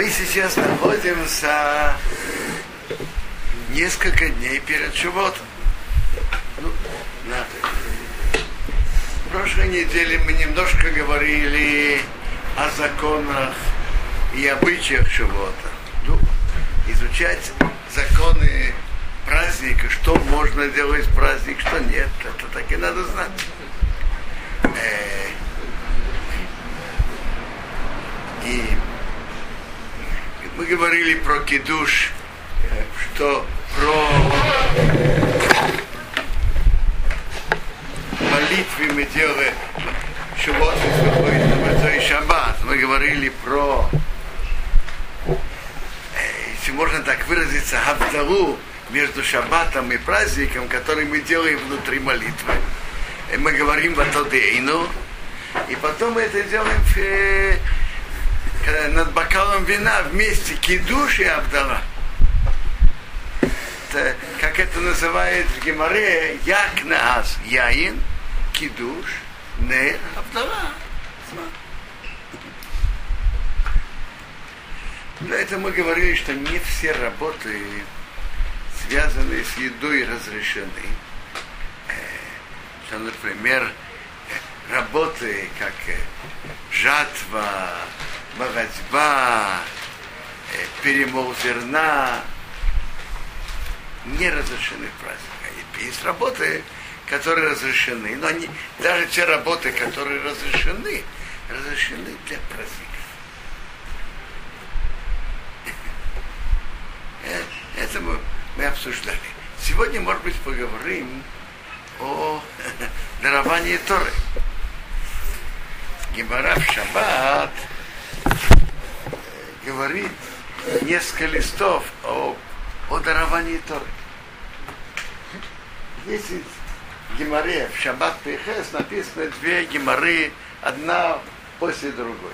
Мы сейчас находимся несколько дней перед Шивотом. Ну, на. В прошлой неделе мы немножко говорили о законах и обычаях Шивота. Ну, изучать законы праздника, что можно делать в праздник, что нет, это так и надо знать. Э, и мы говорили про кидуш, что про молитвы мы делаем, вот и шаббат. Мы говорили про, если можно так выразиться, хавдалу между шаббатом и праздником, который мы делаем внутри молитвы. И мы говорим в Атодейну, и потом мы это делаем в над бокалом вина вместе кидуш и абдала. Это, как это называют в Геморе, як наас яин, кидуш, не абдала. Для этого мы говорили, что не все работы, связанные с едой, разрешены. Что, например, работы, как жатва, э, перемол зерна не разрешены в праздник. Есть работы, которые разрешены, но они, даже те работы, которые разрешены, разрешены для праздников. Э, это мы, мы обсуждали. Сегодня, может быть, поговорим о даровании Торы. Гемора в шаббат говорит несколько листов о, о даровании Торы. В Геморе, в Шаббат Пехес написано две Геморы, одна после другой.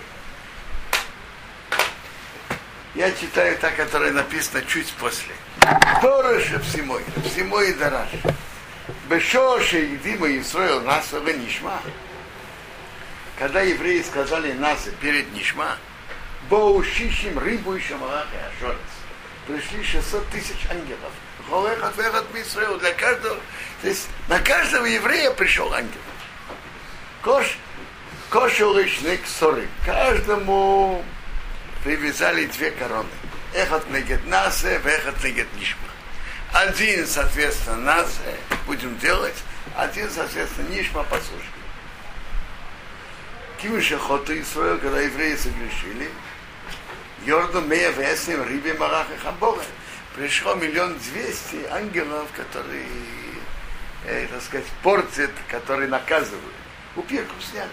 Я читаю та, которая написана чуть после. Торыша всемой, всемой дараш. Бешоше едима Исраил нас нишма. Когда евреи сказали нас перед нишма, Боушишим рыбу и шамалахи ашорец. Пришли 600 тысяч ангелов. Холехат вехат Мисраил. Для каждого, то есть на каждого еврея пришел ангел. Кош, кошел лишник соры. Каждому привязали две короны. Эхат негет насе, вехат негет нишма. Один, соответственно, насе будем делать, один, соответственно, нишма послушаем. Кимиша Хота Исраил, когда евреи согрешили, Йорду Мея Весим Риби Марах и Хамбора. Пришло миллион двести ангелов, которые, э, так сказать, портят, которые наказывают. Упирку сняли.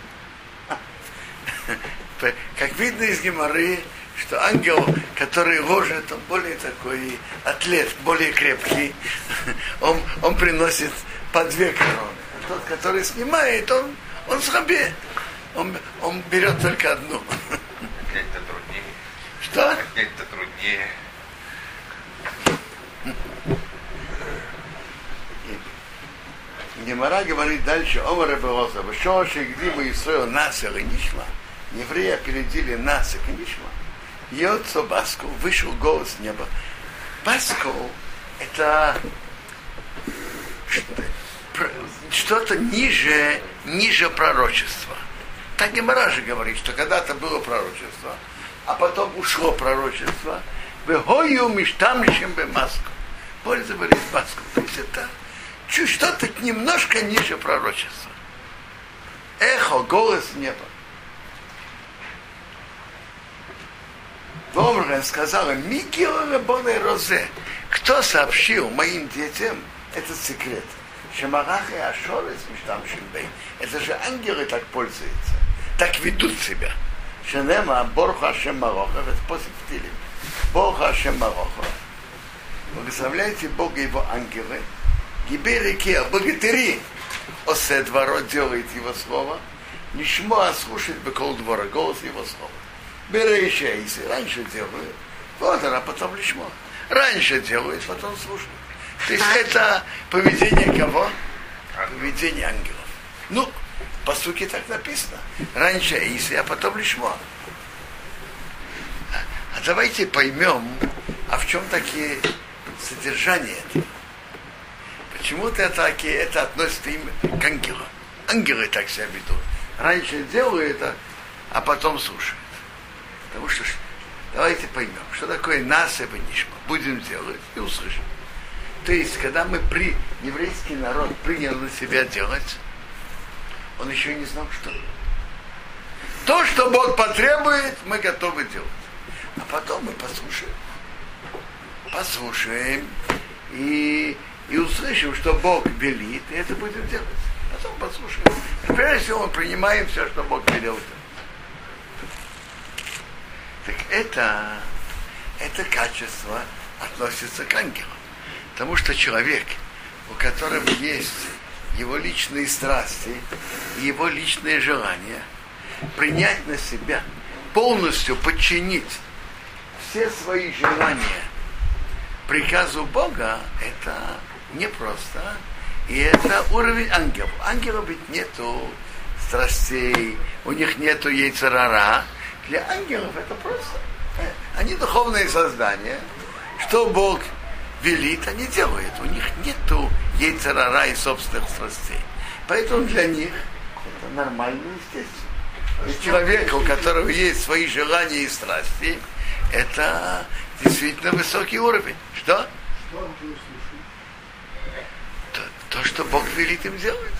Как видно из Геморы, что ангел, который ложит, он более такой атлет, более крепкий, он, он приносит по две короны. А тот, который снимает, он, он слабее. Он, он берет только одну. Что? Это труднее. Гемора говорит дальше, Омар Рабелоза, Шоши, где мы Исраил нас и Нишма, евреи опередили нас и Нишма. Йоцо Баску вышел голос неба. Баску это что-то ниже, ниже пророчества. Так Гемора же говорит, что когда-то было пророчество, а потом ушло пророчество. Вегою миштамшим бы маску. Пользовались маском. То есть это чуть что-то немножко ниже пророчества. Эхо, голос неба. Вомрен сказала, Микио Рабоне Розе, кто сообщил моим детям этот секрет? Шамарахи Ашорец Миштамшим Бей. Это же ангелы так пользуются, так ведут себя. Шенема Борха Ашем Мароха, это после Птилим. Борха Ашем Мароха. Благословляйте Бога его ангелы. Гиберики, богатыри. Осе дворо делает его слово. Нишмо слушает бекол двора, голос его слова. Берейша, если раньше делают, вот она потом лишмо. Раньше делают, потом слушают. То есть это поведение кого? Поведение ангелов. Ну, по сути так написано. Раньше Иси, а потом Лишмо. А давайте поймем, а в чем такие содержания этого. Почему-то это, это относится им к ангелам. Ангелы так себя ведут. Раньше делают это, а потом слушают. Потому что давайте поймем, что такое нас и нишма. Будем делать и услышим. То есть, когда мы при еврейский народ принял на себя делать, он еще не знал, что. То, что Бог потребует, мы готовы делать. А потом мы послушаем. Послушаем и, и услышим, что Бог велит, и это будем делать. Потом послушаем. Прежде всего мы принимаем все, что Бог велел. Так это, это качество относится к ангелам. Потому что человек, у которого есть его личные страсти его личные желания, принять на себя, полностью подчинить все свои желания приказу Бога, это непросто. И это уровень ангелов. Ангелов ведь нету страстей, у них нету яйцерара. Для ангелов это просто. Они духовные создания. Что Бог велит, они делают. У них нету яйцерара и собственных страстей. Поэтому для них это нормально естественно. Человека, у которого есть свои желания и страсти, это действительно высокий уровень. Что? То, то что Бог велит им делать.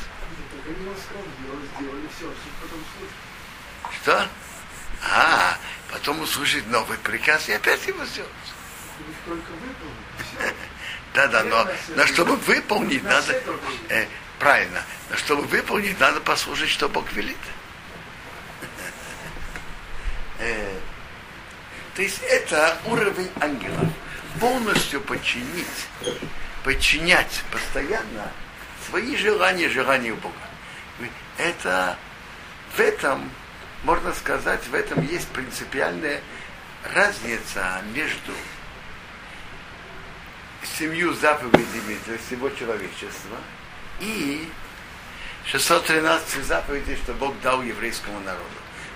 Что? А, потом услышать новый приказ и опять его сделать. Да, да, но, но чтобы выполнить, надо, э, правильно, но чтобы выполнить, надо послушать, что Бог велит. Э, то есть это уровень ангелов. Полностью подчинить, подчинять постоянно свои желания, желания Бога. Это в этом, можно сказать, в этом есть принципиальная разница между семью заповедями для всего человечества и 613 заповедей, что Бог дал еврейскому народу.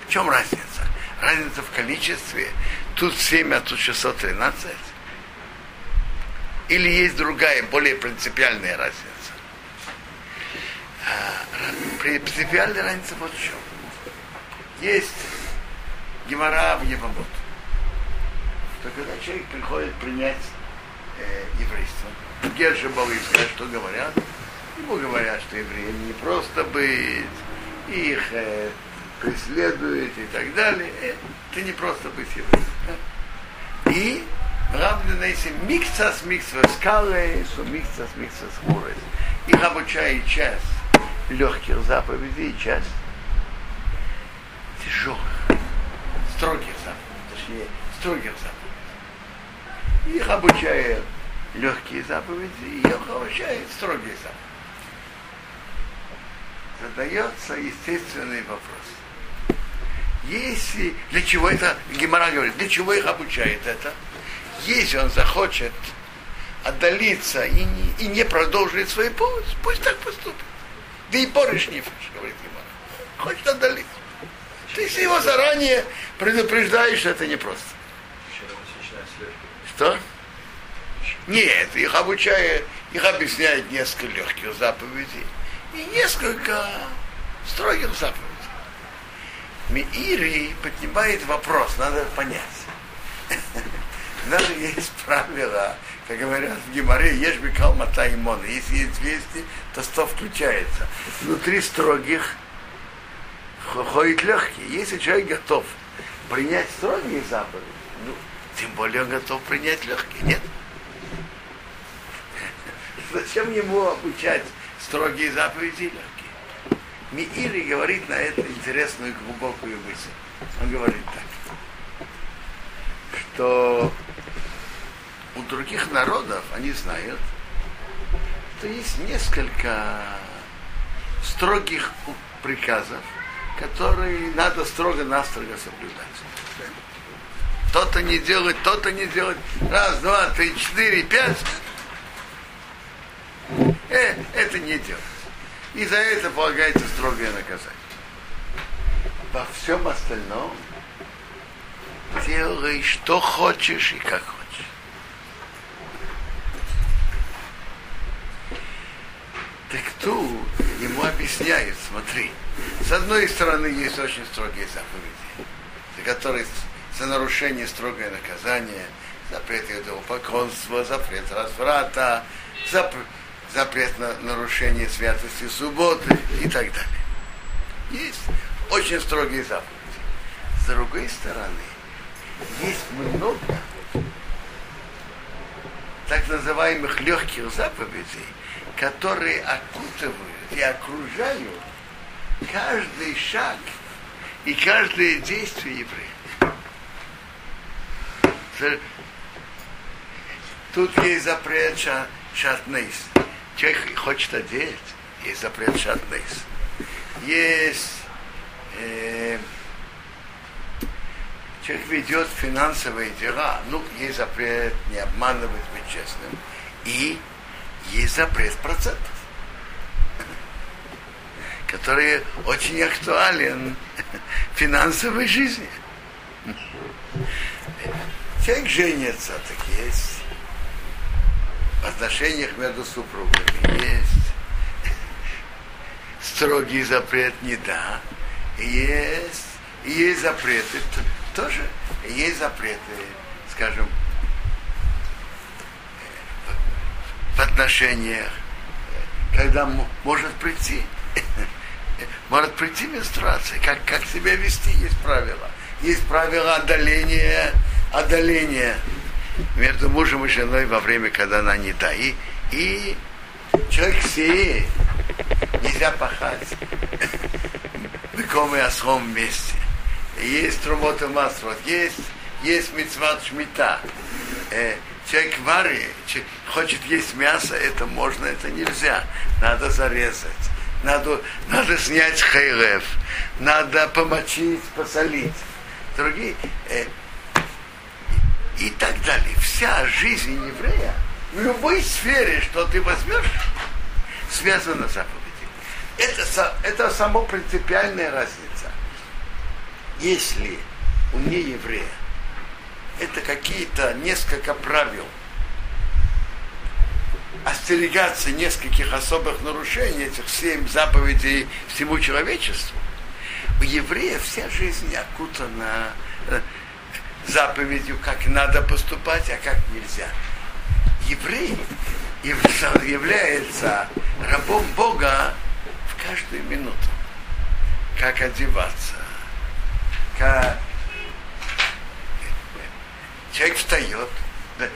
В чем разница? Разница в количестве. Тут 7, а тут 613. Или есть другая, более принципиальная разница? А, принципиальная разница вот в чем. Есть Гемора в Евамот. То когда человек приходит принять э, еврейство, Герша Балыцкая, что говорят? Ему говорят, что евреям не просто быть, их э, преследует и так далее. Это не просто быть евреем. И Равденейси миксас миксас калейс, миксас миксас хурес. Их обучает часть легких заповедей часть тяжелых, строгих заповедей, точнее, строгих заповедей. Их обучает легкие заповеди, и их обучает строгие заповеди. Задается естественный вопрос. Если, для чего это, Гемора говорит, для чего их обучает это? Если он захочет отдалиться и не, и не продолжить свой путь, пусть так поступит. Да и порыш не говорит Гемора. Хочет отдалиться. Ты если его заранее предупреждаешь, это непросто. Что? Нет, их обучает, их объясняет несколько легких заповедей и несколько строгих заповедей. Миири поднимает вопрос, надо понять. Даже есть правило, как говорят в Гимаре, ешь бекал мата имон. Если есть 200, то 100 включается. Внутри строгих ходит легкий. Если человек готов принять строгие заповеди, ну, тем более он готов принять легкие. Нет. Зачем ему обучать строгие заповеди легкие? Миири говорит на это интересную глубокую мысль. Он говорит так, что у других народов они знают, что есть несколько строгих приказов, которые надо строго-настрого соблюдать. То-то не делать, то-то не делать. Раз, два, три, четыре, пять. Э, это не делать и за это полагается строгое наказание. Во всем остальном делай, что хочешь и как хочешь. Так тут ему объясняют, смотри, с одной стороны есть очень строгие заповеди, за которые за нарушение строгое наказание, запрет идолопоклонства, запрет разврата, запрет, запрет на нарушение святости субботы и так далее. Есть очень строгие заповеди. С другой стороны, есть много так называемых легких заповедей, которые окутывают и окружают каждый шаг и каждое действие еврея. Тут есть запрет шатнейс. Человек хочет одеть, есть запрет шатнейс. Есть э, человек ведет финансовые дела, ну, есть запрет не обманывать, быть честным. И есть запрет процентов, который очень актуален в финансовой жизни. Человек женится, так есть. В отношениях между супругами есть. Строгий запрет не да. Есть, есть запреты. Тоже, есть запреты, скажем, в отношениях, когда может прийти, может прийти менструация, как, как себя вести, есть правила. Есть правила отдаления, отдаления между мужем и женой во время, когда она не да. И, и человек сеет, нельзя пахать. Быком и осхом вместе. Есть трумота маслот, есть, есть мецват шмита. Э, человек вари, хочет есть мясо, это можно, это нельзя. Надо зарезать. Надо, надо снять хейлев, надо помочить, посолить. Другие, э, и так далее. Вся жизнь еврея в любой сфере, что ты возьмешь, связана с заповедью. Это, это само принципиальная разница. Если у нееврея это какие-то несколько правил, остерегаться нескольких особых нарушений, этих семь заповедей всему человечеству, у еврея вся жизнь окутана э, заповедью, как надо поступать, а как нельзя. Еврей является рабом Бога в каждую минуту. Как одеваться, как человек встает, да,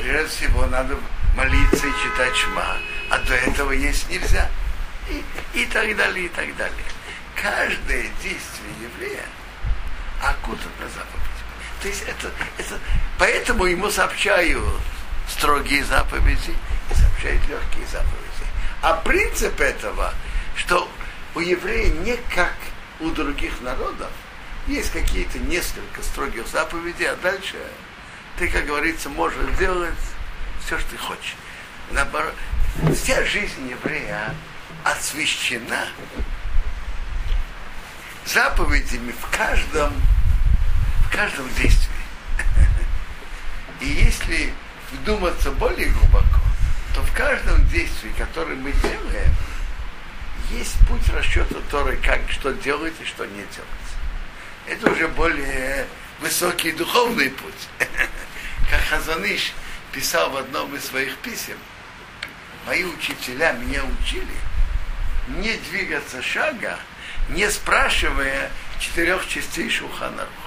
прежде всего надо молиться и читать шма, а до этого есть нельзя. И, и так далее, и так далее. Каждое действие еврея окутано заповедями. То есть это, это, поэтому ему сообщают строгие заповеди и сообщают легкие заповеди. А принцип этого, что у еврея не как у других народов, есть какие-то несколько строгих заповедей, а дальше ты, как говорится, можешь делать все, что ты хочешь. Наоборот, вся жизнь еврея освящена заповедями в каждом, в каждом действии. И если вдуматься более глубоко, то в каждом действии, которое мы делаем, есть путь расчета Торы, как что делать и что не делать. Это уже более высокий духовный путь. Как Хазаныш писал в одном из своих писем, мои учителя меня учили не двигаться шага, не спрашивая четырех частей Шуханарух.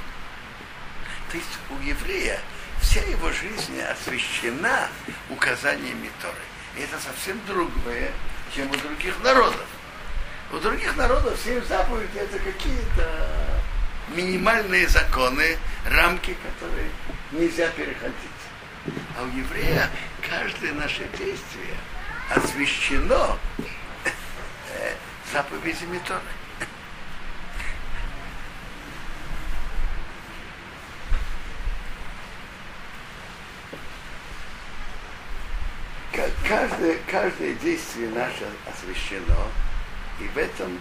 Есть у еврея вся его жизнь освящена указаниями Торы. И это совсем другое, чем у других народов. У других народов все заповеди это какие-то минимальные законы, рамки, которые нельзя переходить. А у еврея каждое наше действие освящено э, заповедями Торы. Каждое, каждое действие наше освящено, и в этом,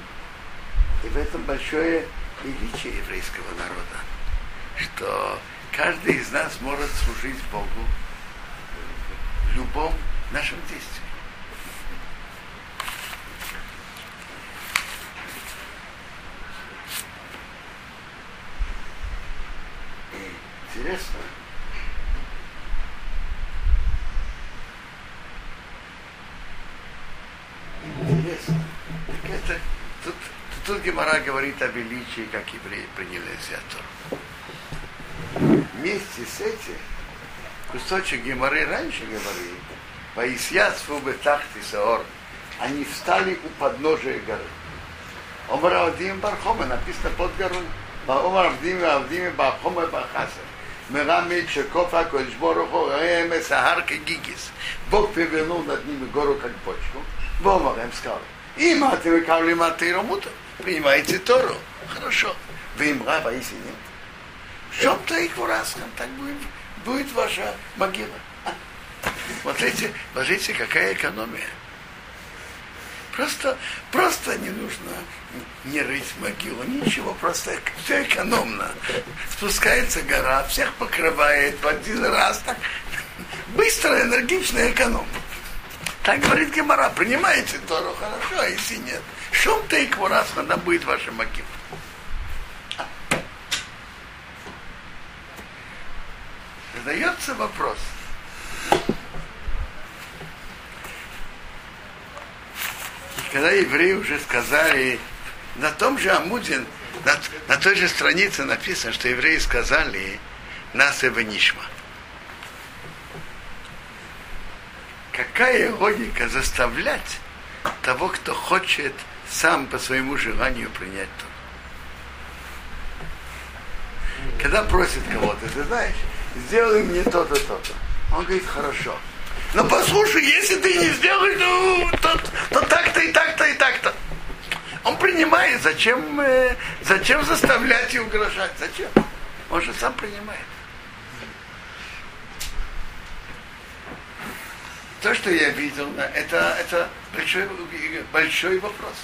и в этом большое величие еврейского народа. что каждый из нас может служить Богу в любом нашем действии. И интересно, интересно, так это, тут, тут Гемора говорит о величии, как евреи приняли Зиатору вместе с этим кусочек Геморы раньше говорит, Ваисьяцфу бетахти саор, они встали у подножия горы. Омар Авдим Бархома написано под гору. Омар Авдим Авдим Бархома Бахасер. Мирами Чекофа Кольшбороху Реме Сахар Гигис. Бог перевернул над ними гору как бочку. Бомар им сказал, им а ты выкавли матыру мута. Принимаете Тору. Хорошо. Вы им раба, если нет. В чем-то их там так будет, будет ваша могила. Смотрите, смотрите, какая экономия. Просто, просто не нужно не рыть могилу, ничего, просто все экономно. Спускается гора, всех покрывает в один раз, так быстро, энергично, экономно. Так говорит Гемора, принимаете Тору хорошо, а если нет, шум-то и кварас, она будет ваша могила. задается вопрос. И когда евреи уже сказали, на том же Амуде, на, на той же странице написано, что евреи сказали нас и нишма. Какая логика заставлять того, кто хочет сам по своему желанию принять то? Когда просит кого-то, ты знаешь, сделай мне то-то, то-то. Он говорит, хорошо. Но послушай, если ты не сделаешь, ну, то, то так-то и так-то и так-то. Он принимает, зачем, э, зачем заставлять и угрожать? Зачем? Он же сам принимает. То, что я видел, это, это большой, большой вопрос.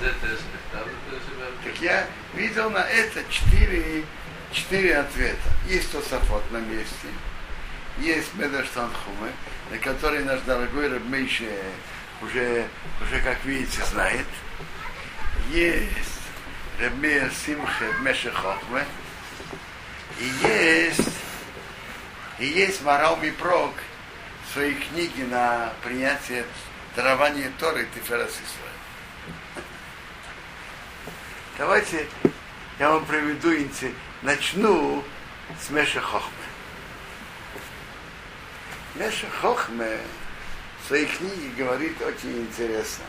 Так я видел на это четыре четыре ответа. Есть Тософот на месте, есть Медаштан Хуме, на который наш дорогой Рабмейше уже, уже, как видите, знает. Есть Рабмейр Симхе Меше Хохме, и есть, и есть Марал Мипрок в своей книге на принятие дарования Торы Тиферас Исраиль. Давайте я вам приведу начну с Меша Хохме. Меша Хохме в своей книге говорит очень интересно.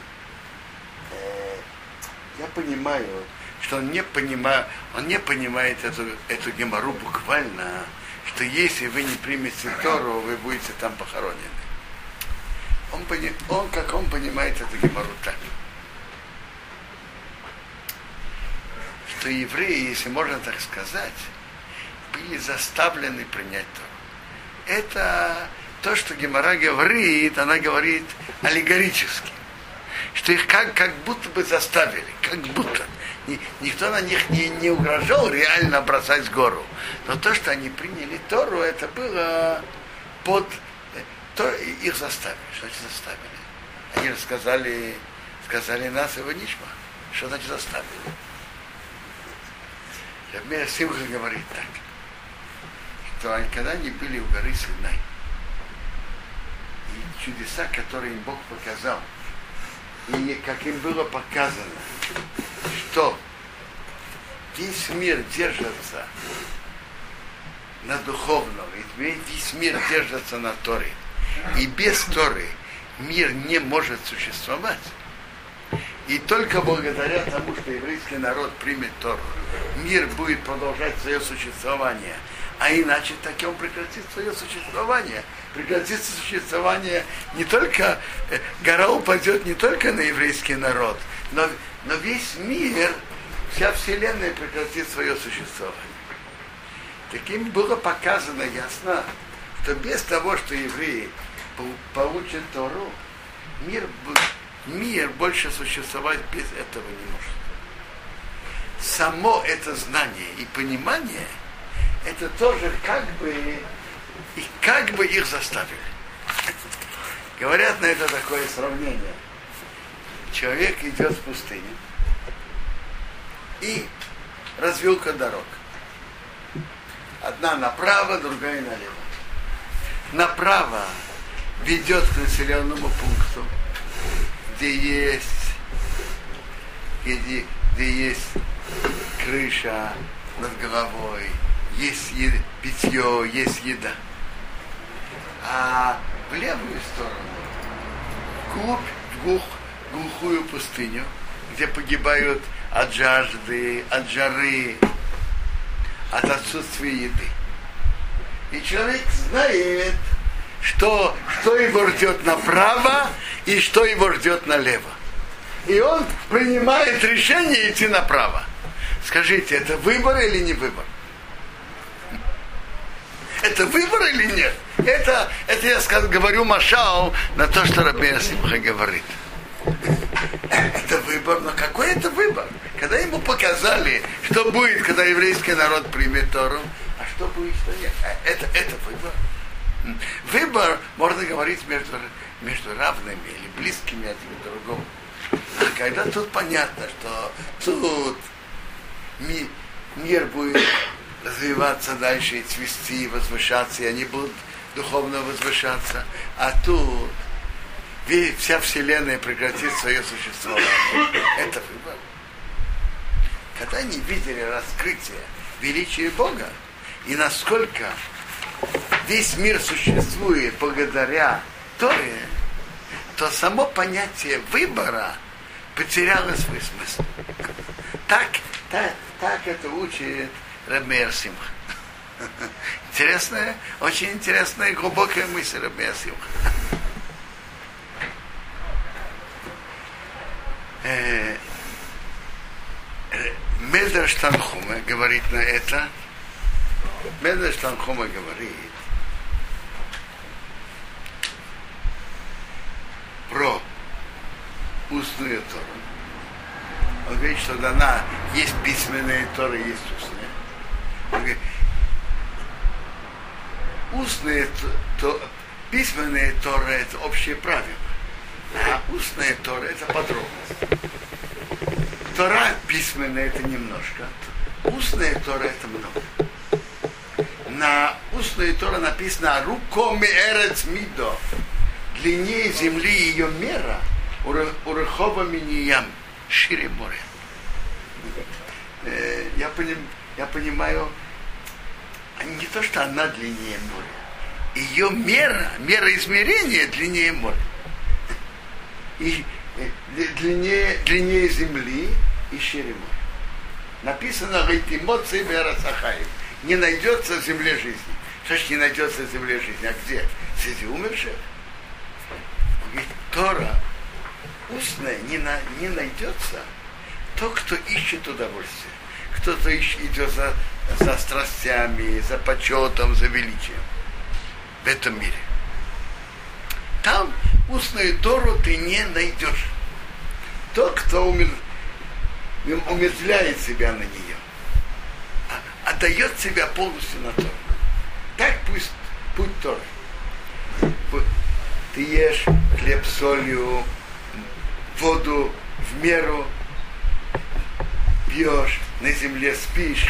Э, я понимаю, что он не понимает, он не понимает эту, эту гемору буквально, что если вы не примете Тору, вы будете там похоронены. Он, он как он понимает эту гемору так. Что евреи, если можно так сказать, были заставлены принять Тору. Это то, что Гемора говорит, она говорит аллегорически. Что их как, как будто бы заставили, как будто. Никто на них не, не угрожал реально бросать гору. Но то, что они приняли Тору, это было под... То, их заставили. Что значит заставили? Они рассказали, сказали нас его ничма. Что значит заставили? Рабмея Симха говорит так, что они, когда они были у горы Синай, и чудеса, которые им Бог показал, и как им было показано, что весь мир держится на духовном, и весь мир держится на Торе. И без Торы мир не может существовать. И только благодаря тому, что еврейский народ примет Тору, мир будет продолжать свое существование. А иначе так он прекратит свое существование. Прекратится существование не только, э, гора упадет не только на еврейский народ, но, но весь мир, вся вселенная прекратит свое существование. Таким было показано ясно, что без того, что евреи получат Тору, мир будет мир больше существовать без этого не может. Само это знание и понимание это тоже как бы, и как бы их заставили. Говорят на это такое сравнение. Человек идет в пустыню и развилка дорог. Одна направо, другая налево. Направо ведет к населенному пункту, где есть, где, где есть крыша над головой, есть е- питье, есть еда. А в левую сторону, вглубь, в глух, глухую пустыню, где погибают от жажды, от жары, от отсутствия еды. И человек знает, что, что его ждет направо и что его ждет налево. И он принимает решение идти направо. Скажите, это выбор или не выбор? Это выбор или нет? Это, это я скажу, говорю Машау на то, что Рабия Симха говорит. Это выбор, но какой это выбор? Когда ему показали, что будет, когда еврейский народ примет Тору, а что будет, что нет. А Это, это выбор. Выбор можно говорить между, между равными или близкими один к другому. А когда тут понятно, что тут ми, мир будет развиваться дальше и цвести, и возвышаться, и они будут духовно возвышаться, а тут вся Вселенная прекратит свое существование. Это выбор. Когда они видели раскрытие величия Бога, и насколько весь мир существует благодаря Торе, то само понятие выбора потеряло свой смысл. Так, так, так это учит Рабмейр Симха. Интересная, очень интересная и глубокая мысль Рабмейр Симха. Э, э, Медраш Танхума говорит на это. Медраш Танхума говорит про устную Тору. Он говорит, что дана есть письменная Тора, есть устная. Он говорит, устная то, письменная Тора это общее правило, а устная Тора это подробность. Тора письменная это немножко, устная Тора это много. На устной Тора написано «Рукоми эрец мидо» длиннее земли ее мера, урехова миниям, шире моря. Э, Я, поним, я понимаю, не то, что она длиннее моря, ее мера, мера измерения длиннее моря. И э, длиннее, длиннее земли и шире моря. Написано «Рейтимот Сибера Сахаев». Не найдется в земле жизни. Что ж не найдется в земле жизни? А где? Среди умерших? Ведь Тора устная не, на, не найдется то, кто ищет удовольствие. Кто-то идет за, за страстями, за почетом, за величием в этом мире. Там устную Тору ты не найдешь. Тот, кто умер, умертвляет себя на нее, отдает себя полностью на Тору. Так пусть путь Торы. Ты ешь хлеб с солью, воду в меру, пьешь, на земле спишь,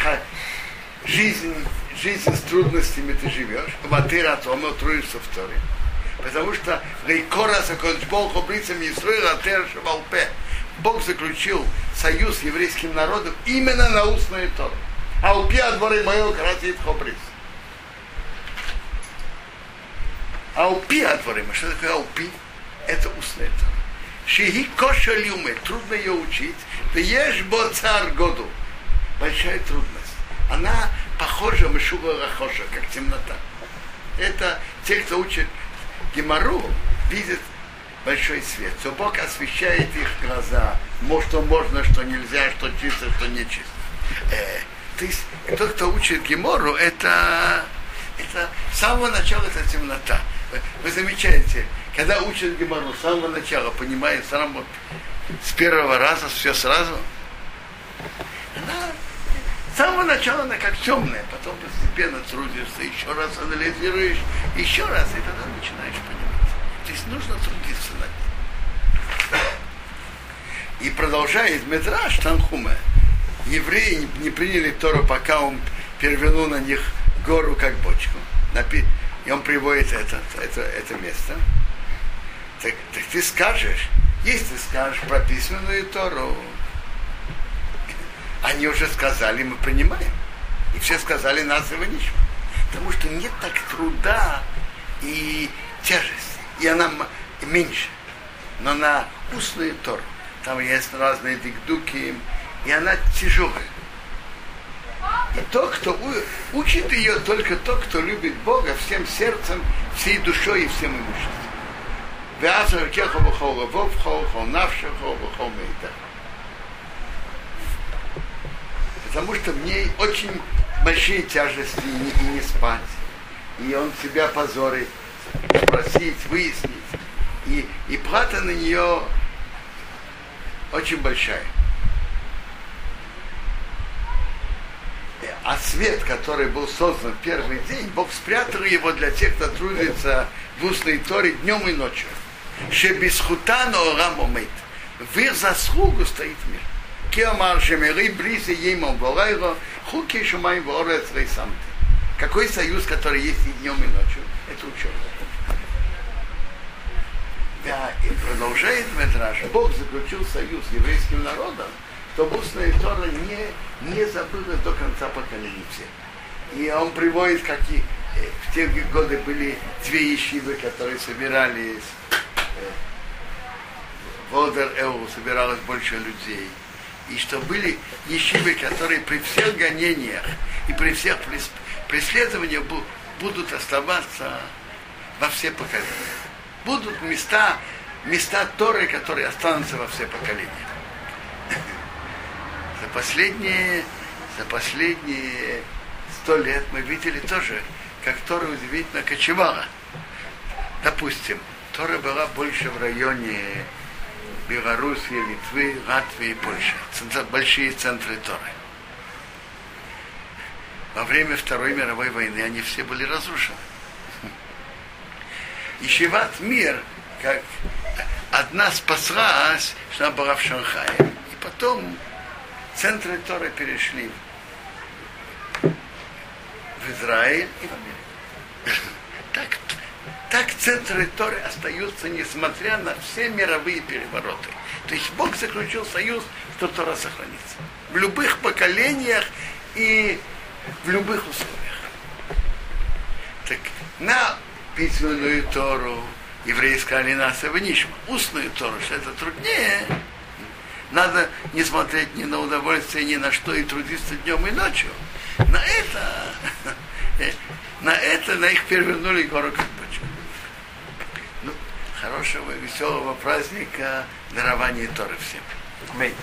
жизнь, жизнь с трудностями ты живешь, ватыра тома труишься в Торе. Потому что Рейкора Сакоджбол Хобрицам Исруила Тер Шабалпе. Бог заключил союз с еврейским народом именно на устную Тору. А упи от дворы моего красит Хобриц. Аупи от дворы. Что такое аупи? Это устная Тора. Шиги коша люме, трудно ее учить. Ты ешь бо цар году. Большая трудность. Она похожа Мишуга Рахоша, как темнота. Это те, кто учит Гемору, видят большой свет. То Бог освещает их глаза. Что можно, что нельзя, что чисто, что нечисто. Есть тот, кто учит Гемору, это, это с самого начала это темнота. Вы, вы замечаете, когда учат Гемору с самого начала, понимает сразу, с первого раза все сразу, она самого начала она как темная, потом постепенно трудишься, еще раз анализируешь, еще раз, и тогда начинаешь понимать. То есть нужно трудиться над ним. И продолжает Медраш Танхуме. Евреи не приняли Тору, пока он перевернул на них гору как бочку. И он приводит это, это, это место. Так, так ты скажешь, если ты скажешь про письменную Тору, они уже сказали, мы принимаем. И все сказали, нас его ничего. Потому что нет так труда и тяжести. И она меньше. Но на устную Тору, там есть разные дикдуки, и она тяжелая. И тот, кто учит ее, только тот, кто любит Бога всем сердцем, всей душой и всем имуществом. Потому что в ней очень большие тяжести и не, и не спать. И он себя позорит, спросить, выяснить. И, и плата на нее очень большая. А свет, который был создан в первый день, Бог спрятал его для тех, кто трудится в устной торе днем и ночью. Шебисхутано рамомит. В их заслугу стоит мир. Киомар шемери близи ему волайро, хуки шумаем ворец рейсамты. Какой союз, который есть и днем, и ночью? Это ученый. Да, и продолжает Медраж. Бог заключил союз с еврейским народом, чтобы устная Тора не, не забыла до конца поколения всех. И он приводит, какие э, в те годы были две ешивы, которые собирались э, Водер Эу собиралось больше людей. И что были ешивы, которые при всех гонениях и при всех преследованиях будут оставаться во все поколения. Будут места, места Торы, которые останутся во все поколения последние, за последние сто лет мы видели тоже, как Тора удивительно кочевала. Допустим, Тора была больше в районе Белоруссии, Литвы, Латвии и Польши. Центр, большие центры Торы. Во время Второй мировой войны они все были разрушены. И Шиват Мир, как одна спаслась, что она была в Шанхае. И потом центры Торы перешли в Израиль и в Америку. Так, так центры Торы остаются, несмотря на все мировые перевороты. То есть Бог заключил союз, что Тора сохранится. В любых поколениях и в любых условиях. Так на письменную Тору евреи сказали нас Нишма. Устную Тору, что это труднее, надо не смотреть ни на удовольствие, ни на что, и трудиться днем и ночью. На это, на это, на их перевернули гору как. Ну, хорошего, веселого праздника, дарования Торы всем. Аминь.